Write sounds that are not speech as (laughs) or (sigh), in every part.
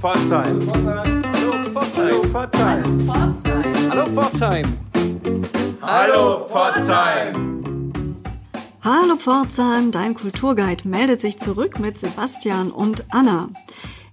Pforzheim. Hallo Pforzheim. Hallo Pforzheim. Hallo Pforzheim. Hallo Pforzheim, dein Kulturguide meldet sich zurück mit Sebastian und Anna.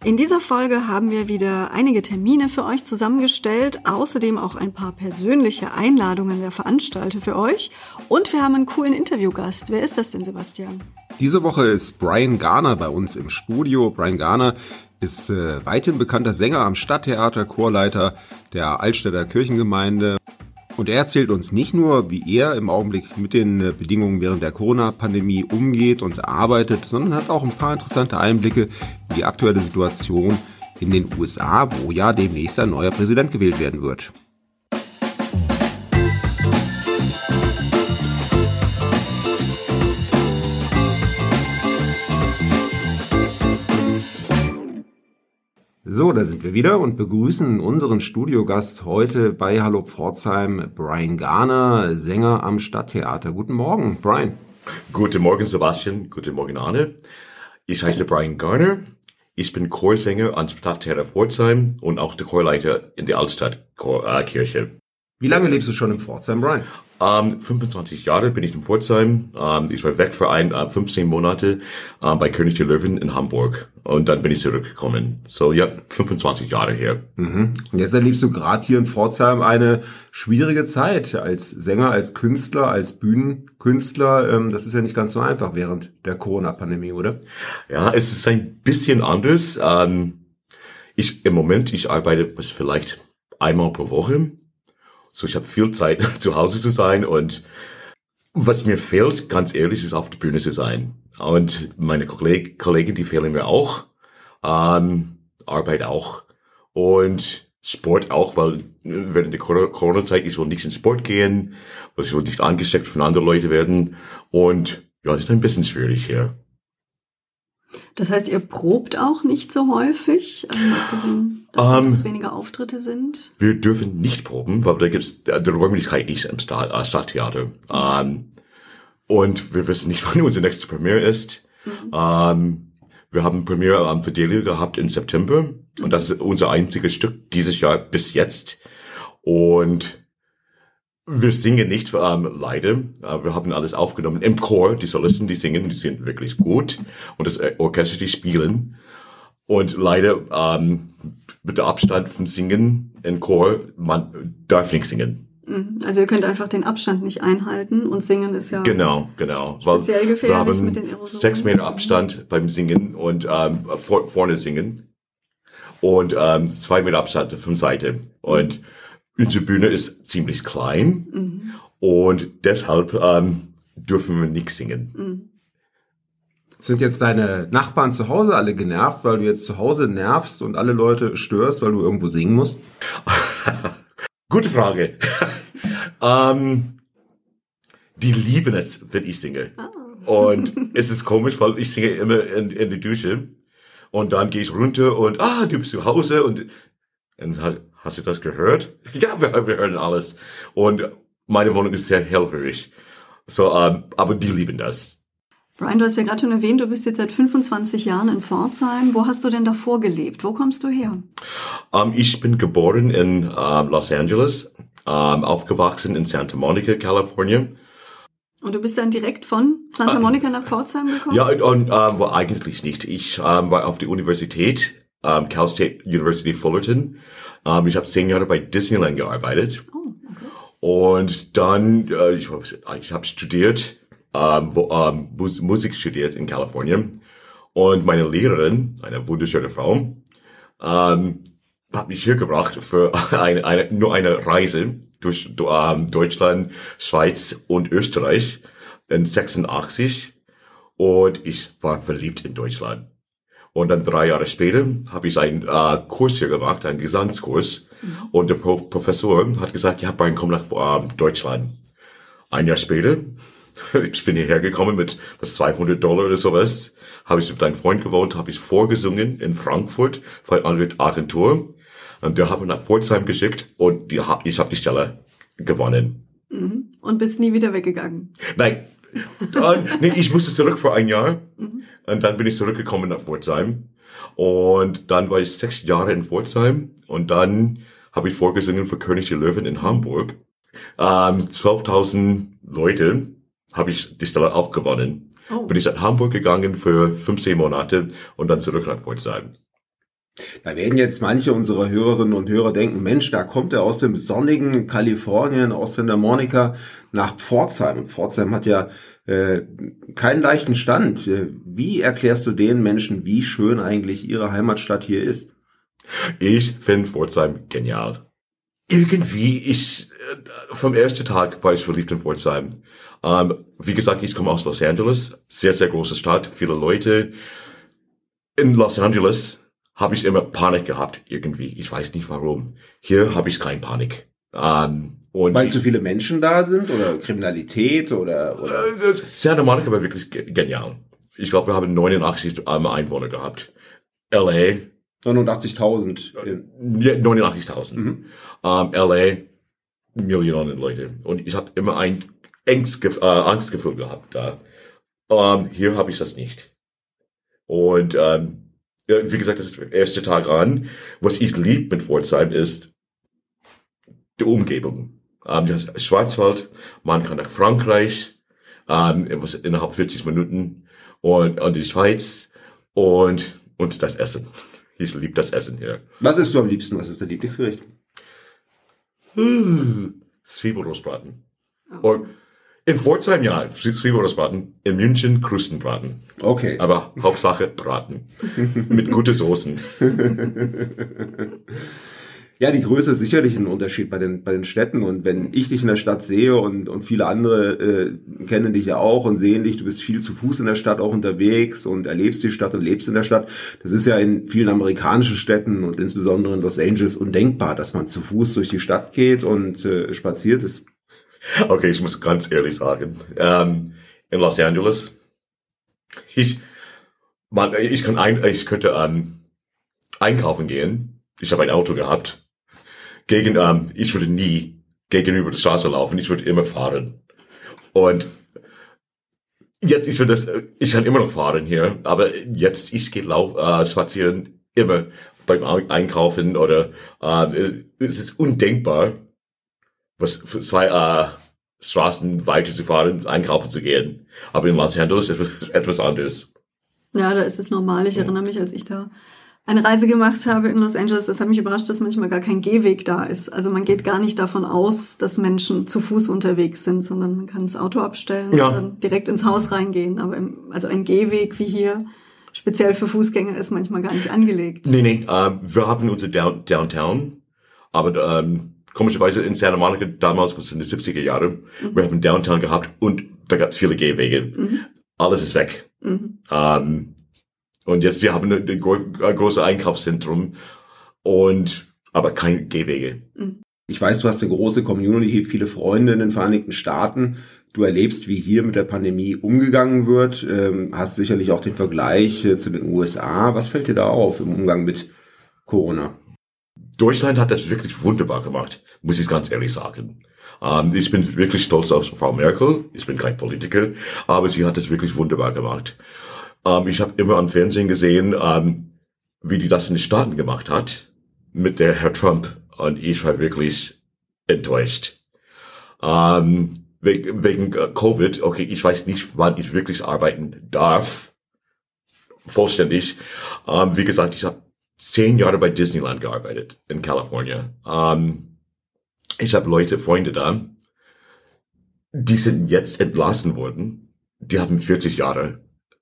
In dieser Folge haben wir wieder einige Termine für euch zusammengestellt, außerdem auch ein paar persönliche Einladungen der Veranstalter für euch und wir haben einen coolen Interviewgast. Wer ist das denn, Sebastian? Diese Woche ist Brian Garner bei uns im Studio. Brian Garner ist äh, weithin bekannter Sänger am Stadttheater, Chorleiter der Altstädter Kirchengemeinde. Und er erzählt uns nicht nur, wie er im Augenblick mit den äh, Bedingungen während der Corona-Pandemie umgeht und arbeitet, sondern hat auch ein paar interessante Einblicke in die aktuelle Situation in den USA, wo ja demnächst ein neuer Präsident gewählt werden wird. So, da sind wir wieder und begrüßen unseren Studiogast heute bei Hallo Pforzheim, Brian Garner, Sänger am Stadttheater. Guten Morgen, Brian. Guten Morgen, Sebastian. Guten Morgen, Anne. Ich heiße Brian Garner. Ich bin Chorsänger am Stadttheater Pforzheim und auch der Chorleiter in der Altstadtkirche. Wie lange lebst du schon in Pforzheim, Brian? Ähm, 25 Jahre bin ich in Pforzheim. Ähm, ich war weg für ein, äh, 15 Monate äh, bei König der Löwen in Hamburg. Und dann bin ich zurückgekommen. So, ja, 25 Jahre her. Mhm. Und jetzt erlebst du gerade hier in Pforzheim eine schwierige Zeit als Sänger, als Künstler, als Bühnenkünstler. Ähm, das ist ja nicht ganz so einfach während der Corona-Pandemie, oder? Ja, es ist ein bisschen anders. Ähm, ich, im Moment, ich arbeite bis vielleicht einmal pro Woche so, ich habe viel Zeit (laughs) zu Hause zu sein und was mir fehlt, ganz ehrlich, ist auf der Bühne zu sein. Und meine Kolleg Kollegen, die fehlen mir auch. Ähm, Arbeit auch. Und Sport auch, weil während der Corona-Zeit, ich will nicht in Sport gehen, weil ich will nicht angesteckt von anderen Leuten werden. Und ja, es ist ein bisschen schwierig hier. Das heißt, ihr probt auch nicht so häufig, also abgesehen davon, um, dass ähm, weniger Auftritte sind? Wir dürfen nicht proben, weil da gibt es die Räumlichkeit nicht im Stadt, äh, Stadttheater. Um, und wir wissen nicht, (laughs) wann unsere nächste Premiere ist. Mhm. Um, wir haben Premiere am Fidelio gehabt im September mhm. und das ist unser einziges Stück dieses Jahr bis jetzt. Und wir singen nicht, ähm, leider. Äh, wir haben alles aufgenommen im Chor. Die Solisten, die singen, die sind wirklich gut. Und das äh, Orchester, die spielen. Und leider ähm, mit der Abstand vom Singen im Chor, man darf nicht singen. Mhm. Also ihr könnt einfach den Abstand nicht einhalten und singen ist ja genau genau speziell gefährlich wir haben mit den Aerosolen. sechs Meter Abstand beim Singen und ähm, vor, vorne singen und ähm, zwei Meter Abstand von Seite und Unsere Bühne ist ziemlich klein mhm. und deshalb ähm, dürfen wir nicht singen. Mhm. Sind jetzt deine Nachbarn zu Hause alle genervt, weil du jetzt zu Hause nervst und alle Leute störst, weil du irgendwo singen musst? (laughs) Gute Frage. (laughs) ähm, die lieben es, wenn ich singe. Oh. Und (laughs) es ist komisch, weil ich singe immer in, in die Dusche. Und dann gehe ich runter und, ah, du bist zu Hause. Und, und halt, Hast du das gehört? (laughs) Ja, wir, wir hören alles. Und meine Wohnung ist sehr hellhörig. So, ähm, aber die lieben das. Brian, du hast ja gerade schon erwähnt, du bist jetzt seit 25 Jahren in Pforzheim. Wo hast du denn davor gelebt? Wo kommst du her? Ähm, ich bin geboren in um, Los Angeles, ähm, aufgewachsen in Santa Monica, Kalifornien. Und du bist dann direkt von Santa Monica nach Pforzheim gekommen? Ja, und, well, eigentlich nicht. Ich um, war auf der Universität, um, Cal State University Fullerton ähm, ich habe zehn Jahre bei Disneyland gearbeitet. Oh, okay. Und dann, äh, ich, ich habe studiert, ähm, wo, ähm, Mus Musik studiert in Kalifornien. Und meine Lehrerin, eine wunderschöne Frau, ähm, hat mich hier gebracht für (laughs) eine, eine, nur eine Reise durch ähm, Deutschland, Schweiz und Österreich in 86. Und ich war verliebt in Deutschland. Und dann drei Jahre später habe ich einen äh, Kurs hier gemacht, einen Gesangskurs. Mhm. Und der Pro Professor hat gesagt, ja, Brian, komm nach äh, Deutschland. Ein Jahr später, (laughs) ich bin hierher gekommen mit was 200 Dollar oder sowas, habe ich mit einem Freund gewohnt, habe ich vorgesungen in Frankfurt für eine Agentur. Und der hat mich nach Pforzheim geschickt und die, ich habe die Stelle gewonnen. Mhm. Und bist nie wieder weggegangen? Nein, (laughs) äh, nee, ich musste zurück für ein Jahr. Mhm. Und dann bin ich zurückgekommen nach Pforzheim. Und dann war ich sechs Jahre in Pforzheim. Und dann habe ich vorgesungen für König der Löwen in Hamburg. Ähm, 12.000 Leute habe ich die Stelle auch gewonnen. Oh. Bin ich nach Hamburg gegangen für 15 Monate und dann zurück nach Pforzheim. Da werden jetzt manche unserer Hörerinnen und Hörer denken, Mensch, da kommt er aus dem sonnigen Kalifornien, aus Santa Monica nach Pforzheim. Und Pforzheim hat ja äh, keinen leichten Stand. Äh, wie erklärst du den Menschen, wie schön eigentlich ihre Heimatstadt hier ist? Ich finde Pforzheim genial. Irgendwie, ich, äh, vom ersten Tag war ich verliebt in Pforzheim. Ähm, wie gesagt, ich komme aus Los Angeles, sehr, sehr große Stadt, viele Leute. In Los Angeles habe ich immer Panik gehabt irgendwie. Ich weiß nicht warum. Hier habe ich keine Panik. Ähm, und Weil zu viele Menschen da sind oder Kriminalität oder, oder? Santa Monica war wirklich genial. Ich glaube, wir haben 89 Einwohner gehabt. LA. 89.000. Ja, 89.000. Mhm. Ähm, LA, Millionen Leute. Und ich habe immer ein Angst, äh, Angstgefühl gehabt da. Ähm, hier habe ich das nicht. Und ähm, wie gesagt, das ist der erste Tag an. Was ich lieb mit Pforzheim ist die Umgebung. Ähm, das Schwarzwald, man kann nach Frankreich, ähm, was innerhalb 40 Minuten und, und die Schweiz und, und das Essen. Ich liebe das Essen hier. Was isst du am liebsten? Was ist dein Lieblingsgericht? Hm, Zwiebelrostbraten. Oh. Und in Pforzheim ja, Zwiebelrostbraten. In München Krustenbraten. Okay. Aber Hauptsache Braten. Mit guten Soßen. (laughs) Ja, die Größe ist sicherlich ein Unterschied bei den, bei den Städten. Und wenn ich dich in der Stadt sehe und, und viele andere äh, kennen dich ja auch und sehen dich, du bist viel zu Fuß in der Stadt auch unterwegs und erlebst die Stadt und lebst in der Stadt. Das ist ja in vielen amerikanischen Städten und insbesondere in Los Angeles undenkbar, dass man zu Fuß durch die Stadt geht und äh, spaziert. Das (laughs) Okay, ich muss ganz ehrlich sagen, ähm, in Los Angeles, ich, man, ich kann ein, ich könnte ähm, einkaufen gehen. Ich habe ein Auto gehabt. Gegen, ähm, ich würde nie gegenüber der Straße laufen. Ich würde immer fahren. Und jetzt, ich würde das, ich kann immer noch fahren hier, aber jetzt, ich gehe lauf, äh, spazieren immer beim Einkaufen oder äh, es ist undenkbar, was für zwei äh, Straßen weiterzufahren, einkaufen zu gehen. Aber in Los Angeles ist es etwas anderes. Ja, da ist es normal. Ich erinnere mich, als ich da eine Reise gemacht habe in Los Angeles, das hat mich überrascht, dass manchmal gar kein Gehweg da ist. Also man geht gar nicht davon aus, dass Menschen zu Fuß unterwegs sind, sondern man kann das Auto abstellen ja. und dann direkt ins Haus reingehen. Aber im, also ein Gehweg wie hier, speziell für Fußgänger, ist manchmal gar nicht angelegt. Nee, nee, äh, wir haben unser Downtown, aber ähm, komischerweise in Santa Monica damals, was in den 70er Jahren, mhm. wir haben Downtown gehabt und da gab es viele Gehwege. Mhm. Alles ist weg. Mhm. Um, und jetzt, wir haben ein, ein großes Einkaufszentrum und aber kein Gehwege. Mhm. Ich weiß, du hast eine große Community, viele Freunde in den Vereinigten Staaten. Du erlebst, wie hier mit der Pandemie umgegangen wird, ähm, hast sicherlich auch den Vergleich äh, zu den USA. Was fällt dir da auf im Umgang mit Corona? Deutschland hat das wirklich wunderbar gemacht, muss ich ganz ehrlich sagen. Ähm, ich bin wirklich stolz auf Frau Merkel. Ich bin kein Politiker, aber sie hat das wirklich wunderbar gemacht. Ähm, ich habe immer am Fernsehen gesehen, ähm, wie die das in den Staaten gemacht hat mit der Herr Trump und ich war wirklich enttäuscht. Ähm, wegen, wegen äh, Covid, okay, ich weiß nicht, wann ich wirklich arbeiten darf. Vollständig. Ähm, wie gesagt, ich habe zehn Jahre bei Disneyland gearbeitet in Kalifornien. Um, ich habe Leute, Freunde da, die sind jetzt entlassen worden. Die haben 40 Jahre.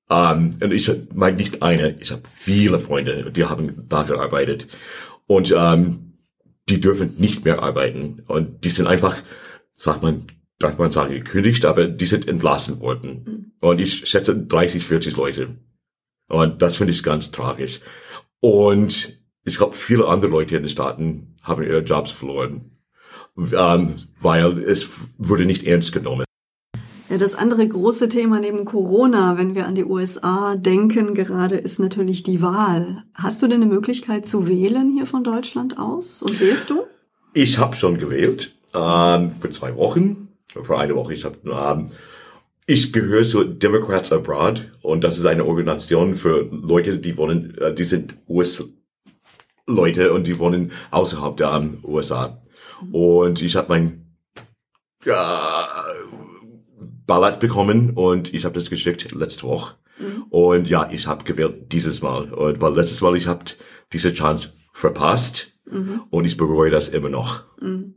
Um, und ich meine nicht eine, ich habe viele Freunde, die haben da gearbeitet. Und um, die dürfen nicht mehr arbeiten. Und die sind einfach, sagt man, darf man sagen, gekündigt, aber die sind entlassen worden. Mhm. Und ich schätze 30, 40 Leute. Und das finde ich ganz tragisch. Und ich glaube, viele andere Leute in den Staaten haben ihre Jobs verloren, ähm, weil es wurde nicht ernst genommen. Ja, das andere große Thema neben Corona, wenn wir an die USA denken, gerade ist natürlich die Wahl. Hast du denn eine Möglichkeit zu wählen hier von Deutschland aus? Und wählst du? Ich habe schon gewählt ähm, für zwei Wochen, für eine Woche. Ich habe ähm, ich gehöre zu Democrats Abroad und das ist eine Organisation für Leute, die wollen, äh, die sind US-Leute und die wohnen außerhalb der USA. Und ich habe mein ja, Ballot bekommen und ich habe das geschickt letzte Woche. Mhm. Und ja, ich habe gewählt dieses Mal. Und weil letztes Mal ich habe diese Chance verpasst mhm. und ich bereue das immer noch. Mhm.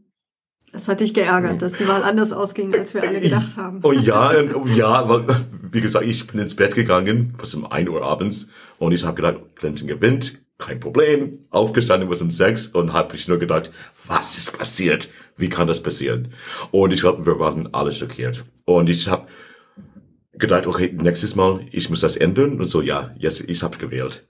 Das hat dich geärgert, dass die Wahl anders ausging, als wir alle gedacht haben. Und ja, ja, weil, wie gesagt, ich bin ins Bett gegangen, was um ein Uhr abends, und ich habe gedacht, Clinton gewinnt, kein Problem. Aufgestanden was um sechs und habe ich nur gedacht, was ist passiert? Wie kann das passieren? Und ich glaube, wir waren alle schockiert. Und ich habe gedacht, okay, nächstes Mal, ich muss das ändern. Und so, ja, jetzt, ich habe gewählt.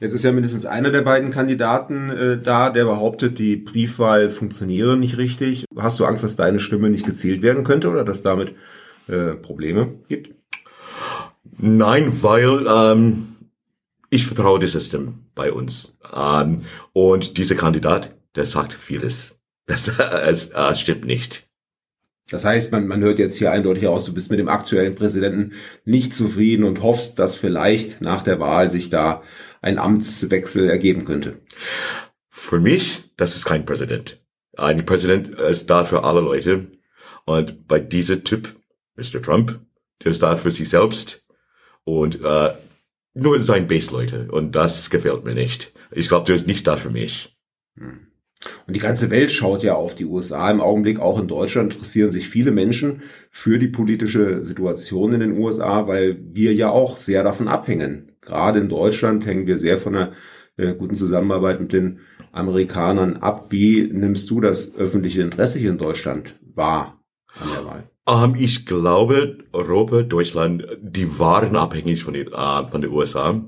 Jetzt ist ja mindestens einer der beiden Kandidaten äh, da, der behauptet, die Briefwahl funktioniere nicht richtig. Hast du Angst, dass deine Stimme nicht gezählt werden könnte oder dass damit äh, Probleme gibt? Nein, weil ähm, ich vertraue das System bei uns. Ähm, und dieser Kandidat, der sagt vieles. Das (laughs) es, äh, stimmt nicht. Das heißt, man, man hört jetzt hier eindeutig aus, du bist mit dem aktuellen Präsidenten nicht zufrieden und hoffst, dass vielleicht nach der Wahl sich da ein Amtswechsel ergeben könnte. Für mich, das ist kein Präsident. Ein Präsident ist da für alle Leute. Und bei diesem Typ, Mr. Trump, der ist da für sich selbst und äh, nur sein Base-Leute. Und das gefällt mir nicht. Ich glaube, der ist nicht da für mich. Hm. Und die ganze Welt schaut ja auf die USA im Augenblick. Auch in Deutschland interessieren sich viele Menschen für die politische Situation in den USA, weil wir ja auch sehr davon abhängen. Gerade in Deutschland hängen wir sehr von einer äh, guten Zusammenarbeit mit den Amerikanern ab. Wie nimmst du das öffentliche Interesse hier in Deutschland wahr an der Wahl? Um, ähm, ich glaube, Europa, Deutschland, die waren abhängig von, den, uh, von den USA.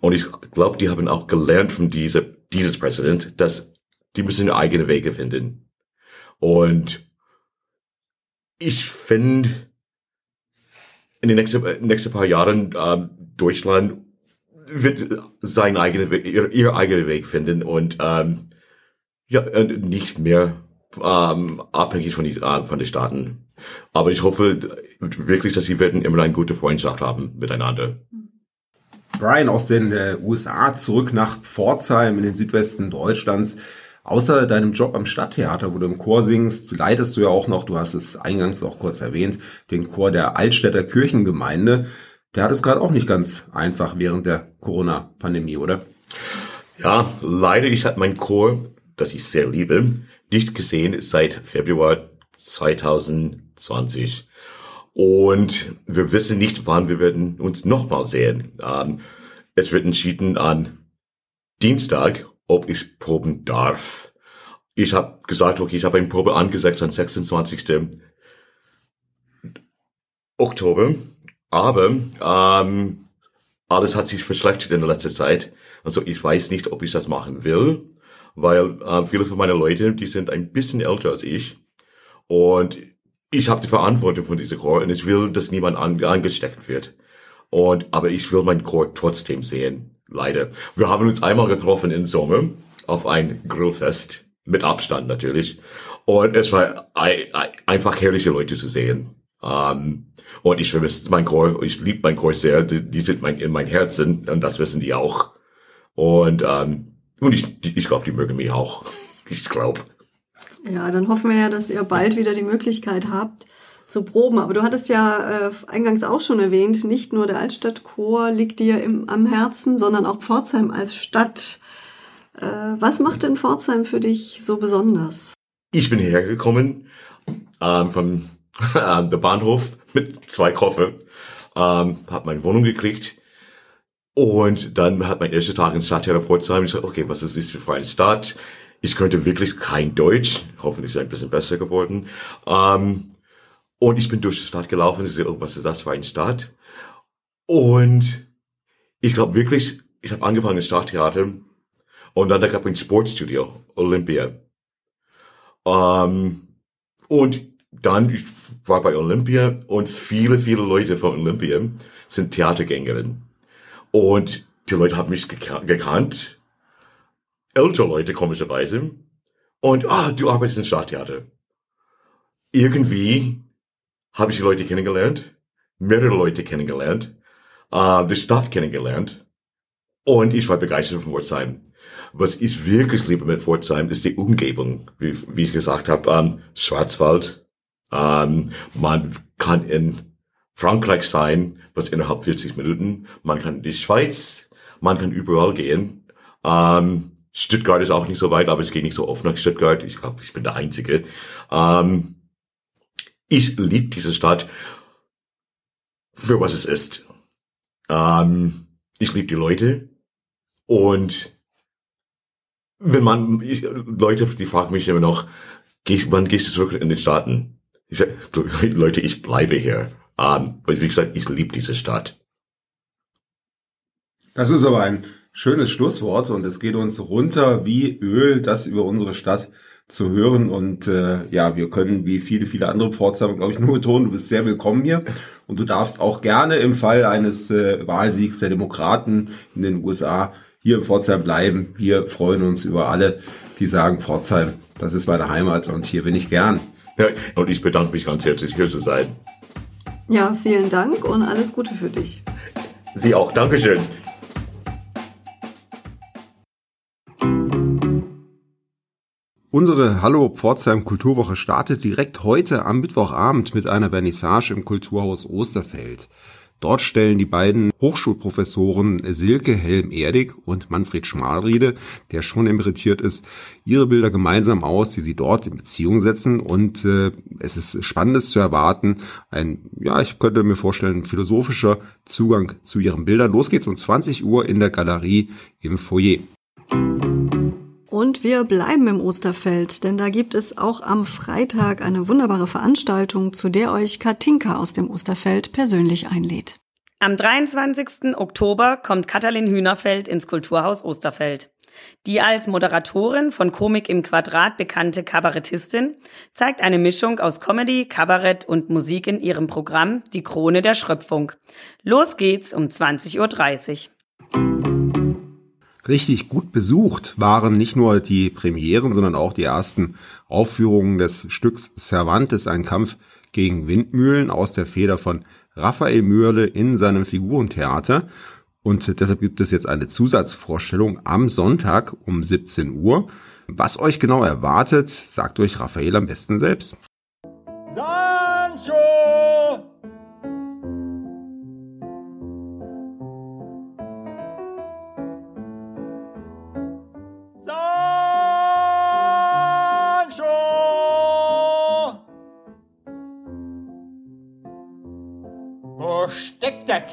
Und ich glaube, die haben auch gelernt von dieser, dieses Präsident, dass die müssen eigene Wege finden. Und ich finde, in den nächsten, nächsten paar Jahren äh, Deutschland wird seinen eigenen Weg, ihr, ihr eigenen Weg finden und ähm, ja nicht mehr ähm, abhängig von, die, äh, von den Staaten. Aber ich hoffe wirklich, dass sie werden immer eine gute Freundschaft haben miteinander. Brian aus den äh, USA zurück nach Pforzheim in den Südwesten Deutschlands. Außer deinem Job am Stadttheater, wo du im Chor singst, leitest du ja auch noch, du hast es eingangs auch kurz erwähnt, den Chor der Altstädter Kirchengemeinde. Der hat es gerade auch nicht ganz einfach während der Corona-Pandemie, oder? Ja, leider, ich habe mein Chor, das ich sehr liebe, nicht gesehen seit Februar 2020. Und wir wissen nicht, wann wir werden uns nochmal sehen. Ähm, es wird entschieden an Dienstag ob ich proben darf. Ich habe gesagt, okay, ich habe eine Probe angesetzt am 26. Oktober, aber ähm, alles hat sich verschlechtert in der letzten Zeit. Also ich weiß nicht, ob ich das machen will, weil äh, viele von meinen Leuten, die sind ein bisschen älter als ich und ich habe die Verantwortung von dieser Chor und ich will, dass niemand an, angesteckt wird. Und aber ich will meinen Chor trotzdem sehen leider. Wir haben uns einmal getroffen im Sommer auf ein Grillfest, mit Abstand natürlich. Und es war einfach herrliche Leute zu sehen. Um, ähm, und ich vermisse mein Chor, ich liebe mein Chor sehr, die, die, sind mein, in mein Herzen und das wissen die auch. Und, um, ähm, und ich, ich glaube, die mögen mich auch. (laughs) Ich glaube. Ja, dann hoffen wir ja, dass ihr bald wieder die Möglichkeit habt, zu proben. Aber du hattest ja äh, eingangs auch schon erwähnt, nicht nur der Altstadtchor liegt dir im, am Herzen, sondern auch Pforzheim als Stadt. Äh, was macht denn Pforzheim für dich so besonders? Ich bin hierher gekommen ähm, vom (laughs) äh, der Bahnhof mit zwei Koffer, ähm, habe meine Wohnung gekriegt und dann hat mein erster Tag in Stadttheater Pforzheim. Ich sagte, okay, was ist das für eine Stadt? Ich könnte wirklich kein Deutsch, hoffentlich ist es ein bisschen besser geworden. Ähm, und ich bin durch die Stadt gelaufen, ich oh, was ist das für eine Stadt? Und ich glaube wirklich, ich habe angefangen im Stadttheater und dann da gab es ein Sportstudio, Olympia. Um, ähm, und dann, ich war bei Olympia und viele, viele Leute von Olympia sind Theatergängerinnen. Und die Leute haben mich gek gekannt, ältere Leute komischerweise. Und, ah, du arbeitest im Stadttheater. Irgendwie habe ich die Leute kennengelernt, mehrere Leute kennengelernt, äh, die Stadt kennengelernt und ich war begeistert von Pforzheim. Was ich wirklich liebe mit Pforzheim ist die Umgebung, wie, wie ich gesagt habe, ähm, Schwarzwald. Ähm, man kann in Frankreich sein, was innerhalb 40 Minuten. Man kann in die Schweiz, man kann überall gehen. Ähm, Stuttgart ist auch nicht so weit, aber es geht nicht so oft nach Stuttgart. Ich glaube, ich bin der Einzige. Ähm, ich liebe diese Stadt für was es ist. Ähm, ich liebe die Leute und wenn man ich, Leute, die fragen mich immer noch, geh, wann gehst du zurück in die Staaten? Ich sage, (laughs) Leute, ich bleibe hier. Ähm, wie gesagt, ich liebe diese Stadt. Das ist aber ein schönes Schlusswort und es geht uns runter wie Öl, das über unsere Stadt zu hören und äh, ja, wir können wie viele, viele andere Pforzheimer, glaube ich, nur betonen, du bist sehr willkommen hier und du darfst auch gerne im Fall eines äh, Wahlsiegs der Demokraten in den USA hier in Pforzheim bleiben. Wir freuen uns über alle, die sagen, Pforzheim, das ist meine Heimat und hier bin ich gern. Ja, und ich bedanke mich ganz herzlich, zu sein. Ja, vielen Dank und alles Gute für dich. Sie auch. Dankeschön. Unsere Hallo Pforzheim Kulturwoche startet direkt heute am Mittwochabend mit einer Vernissage im Kulturhaus Osterfeld. Dort stellen die beiden Hochschulprofessoren Silke Helm-Erdig und Manfred Schmalriede, der schon emeritiert ist, ihre Bilder gemeinsam aus, die sie dort in Beziehung setzen. Und äh, es ist Spannendes zu erwarten. Ein, ja, ich könnte mir vorstellen, philosophischer Zugang zu ihren Bildern. Los geht's um 20 Uhr in der Galerie im Foyer. Und wir bleiben im Osterfeld, denn da gibt es auch am Freitag eine wunderbare Veranstaltung, zu der euch Katinka aus dem Osterfeld persönlich einlädt. Am 23. Oktober kommt Katalin Hühnerfeld ins Kulturhaus Osterfeld. Die als Moderatorin von Komik im Quadrat bekannte Kabarettistin zeigt eine Mischung aus Comedy, Kabarett und Musik in ihrem Programm Die Krone der Schröpfung. Los geht's um 20.30 Uhr. Richtig gut besucht waren nicht nur die Premieren, sondern auch die ersten Aufführungen des Stücks Cervantes, ein Kampf gegen Windmühlen aus der Feder von Raphael Mürle in seinem Figurentheater. Und deshalb gibt es jetzt eine Zusatzvorstellung am Sonntag um 17 Uhr. Was euch genau erwartet, sagt euch Raphael am besten selbst.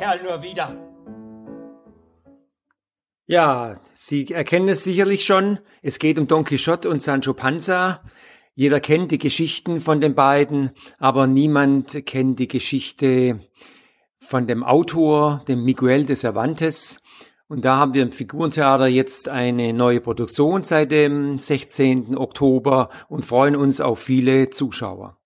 Kerl nur wieder? Ja, Sie erkennen es sicherlich schon. Es geht um Don Quixote und Sancho Panza. Jeder kennt die Geschichten von den beiden, aber niemand kennt die Geschichte von dem Autor, dem Miguel de Cervantes. Und da haben wir im Figurentheater jetzt eine neue Produktion seit dem 16. Oktober und freuen uns auf viele Zuschauer.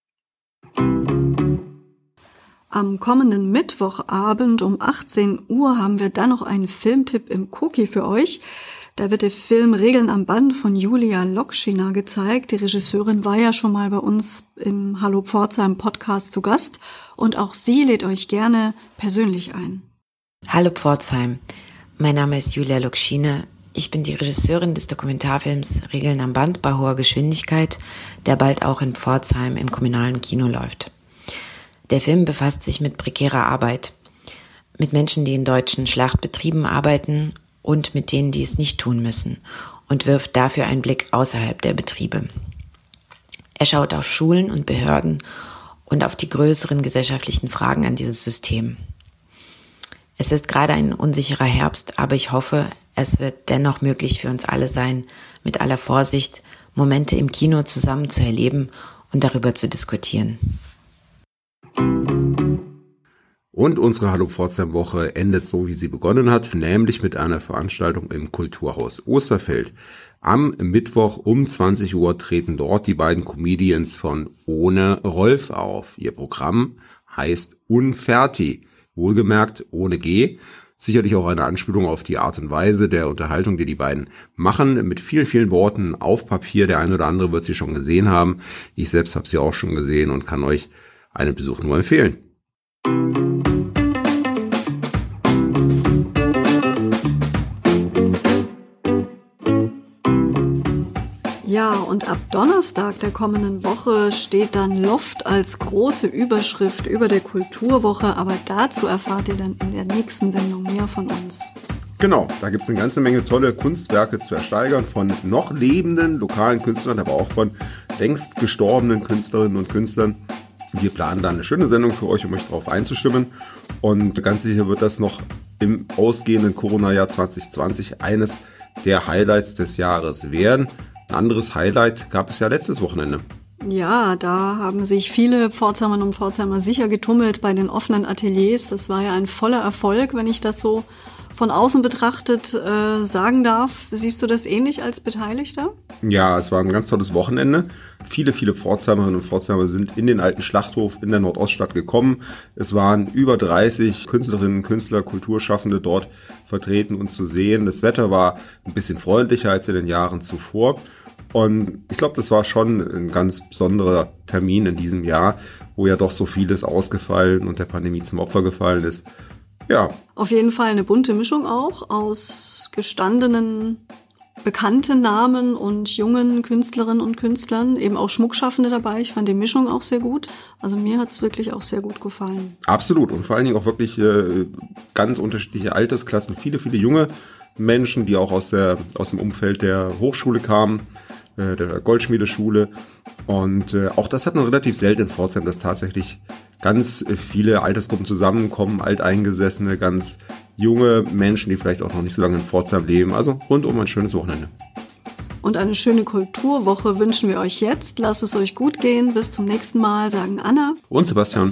Am kommenden Mittwochabend um 18 Uhr haben wir dann noch einen Filmtipp im Cookie für euch. Da wird der Film Regeln am Band von Julia Lokschina gezeigt. Die Regisseurin war ja schon mal bei uns im Hallo Pforzheim Podcast zu Gast und auch sie lädt euch gerne persönlich ein. Hallo Pforzheim. Mein Name ist Julia Lokschina. Ich bin die Regisseurin des Dokumentarfilms Regeln am Band bei hoher Geschwindigkeit, der bald auch in Pforzheim im kommunalen Kino läuft. Der Film befasst sich mit prekärer Arbeit, mit Menschen, die in deutschen Schlachtbetrieben arbeiten und mit denen, die es nicht tun müssen und wirft dafür einen Blick außerhalb der Betriebe. Er schaut auf Schulen und Behörden und auf die größeren gesellschaftlichen Fragen an dieses System. Es ist gerade ein unsicherer Herbst, aber ich hoffe, es wird dennoch möglich für uns alle sein, mit aller Vorsicht Momente im Kino zusammen zu erleben und darüber zu diskutieren. Und unsere Hallo Pforzheim Woche endet so, wie sie begonnen hat, nämlich mit einer Veranstaltung im Kulturhaus Osterfeld. Am Mittwoch um 20 Uhr treten dort die beiden Comedians von Ohne Rolf auf. Ihr Programm heißt Unferti. Wohlgemerkt ohne G. Sicherlich auch eine Anspielung auf die Art und Weise der Unterhaltung, die die beiden machen. Mit vielen, vielen Worten auf Papier. Der eine oder andere wird sie schon gesehen haben. Ich selbst habe sie auch schon gesehen und kann euch einen Besuch nur empfehlen. Ja, und ab Donnerstag der kommenden Woche steht dann Loft als große Überschrift über der Kulturwoche, aber dazu erfahrt ihr dann in der nächsten Sendung mehr von uns. Genau, da gibt es eine ganze Menge tolle Kunstwerke zu ersteigern von noch lebenden lokalen Künstlern, aber auch von längst gestorbenen Künstlerinnen und Künstlern. Wir planen da eine schöne Sendung für euch, um euch darauf einzustimmen. Und ganz sicher wird das noch im ausgehenden Corona-Jahr 2020 eines der Highlights des Jahres werden. Ein anderes Highlight gab es ja letztes Wochenende. Ja, da haben sich viele Pforzheimerinnen und Pforzheimer sicher getummelt bei den offenen Ateliers. Das war ja ein voller Erfolg, wenn ich das so von außen betrachtet äh, sagen darf. Siehst du das ähnlich als Beteiligter? Ja, es war ein ganz tolles Wochenende. Viele, viele Pforzheimerinnen und Pforzheimer sind in den alten Schlachthof in der Nordoststadt gekommen. Es waren über 30 Künstlerinnen, Künstler, Kulturschaffende dort vertreten und zu sehen. Das Wetter war ein bisschen freundlicher als in den Jahren zuvor. Und ich glaube, das war schon ein ganz besonderer Termin in diesem Jahr, wo ja doch so vieles ausgefallen und der Pandemie zum Opfer gefallen ist. Ja. Auf jeden Fall eine bunte Mischung auch aus gestandenen bekannten Namen und jungen Künstlerinnen und Künstlern, eben auch Schmuckschaffende dabei. Ich fand die Mischung auch sehr gut. Also mir hat's wirklich auch sehr gut gefallen. Absolut und vor allen Dingen auch wirklich äh, ganz unterschiedliche Altersklassen, viele, viele junge Menschen, die auch aus, der, aus dem Umfeld der Hochschule kamen äh, der Goldschmiedeschule. Und äh, auch das hat man relativ selten in Pforzheim, dass tatsächlich ganz viele Altersgruppen zusammenkommen, alteingesessene, ganz junge Menschen, die vielleicht auch noch nicht so lange in Pforzheim leben. Also rundum ein schönes Wochenende. Und eine schöne Kulturwoche wünschen wir euch jetzt. Lasst es euch gut gehen. Bis zum nächsten Mal, sagen Anna und Sebastian.